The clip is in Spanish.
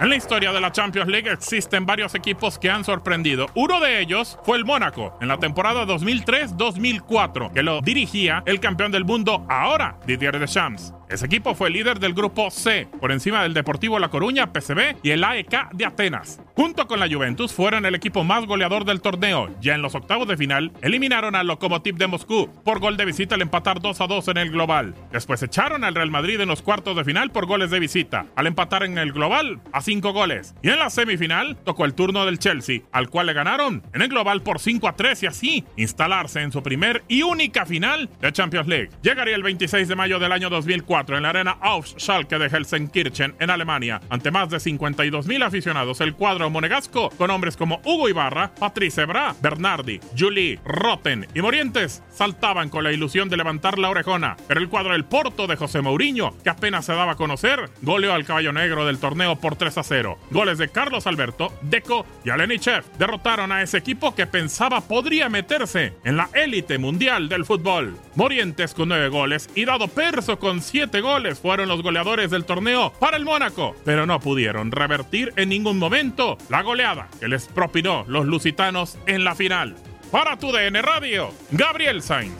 En la historia de la Champions League existen varios equipos que han sorprendido. Uno de ellos fue el Mónaco en la temporada 2003-2004, que lo dirigía el campeón del mundo ahora, Didier Deschamps. Ese equipo fue líder del grupo C, por encima del Deportivo La Coruña, PCB y el AEK de Atenas. Junto con la Juventus fueron el equipo más goleador del torneo. Ya en los octavos de final eliminaron al Lokomotiv de Moscú por gol de visita al empatar 2 a 2 en el global. Después echaron al Real Madrid en los cuartos de final por goles de visita, al empatar en el global a 5 goles. Y en la semifinal tocó el turno del Chelsea, al cual le ganaron en el global por 5 a 3 y así instalarse en su primer y única final de Champions League. Llegaría el 26 de mayo del año 2004 en la arena Auf Schalke de Helsenkirchen, en Alemania, ante más de 52.000 aficionados, el cuadro monegasco, con hombres como Hugo Ibarra, Patrice Ebra, Bernardi, Julie, Roten y Morientes, saltaban con la ilusión de levantar la orejona, pero el cuadro del Porto de José Mourinho, que apenas se daba a conocer, goleó al caballo negro del torneo por 3 a 0. Goles de Carlos Alberto, Deco y Alenichev derrotaron a ese equipo que pensaba podría meterse en la élite mundial del fútbol. Morientes con 9 goles y Dado Perso con 7 goles fueron los goleadores del torneo para el Mónaco, pero no pudieron revertir en ningún momento la goleada que les propinó los lusitanos en la final. Para tu DN Radio, Gabriel Sainz.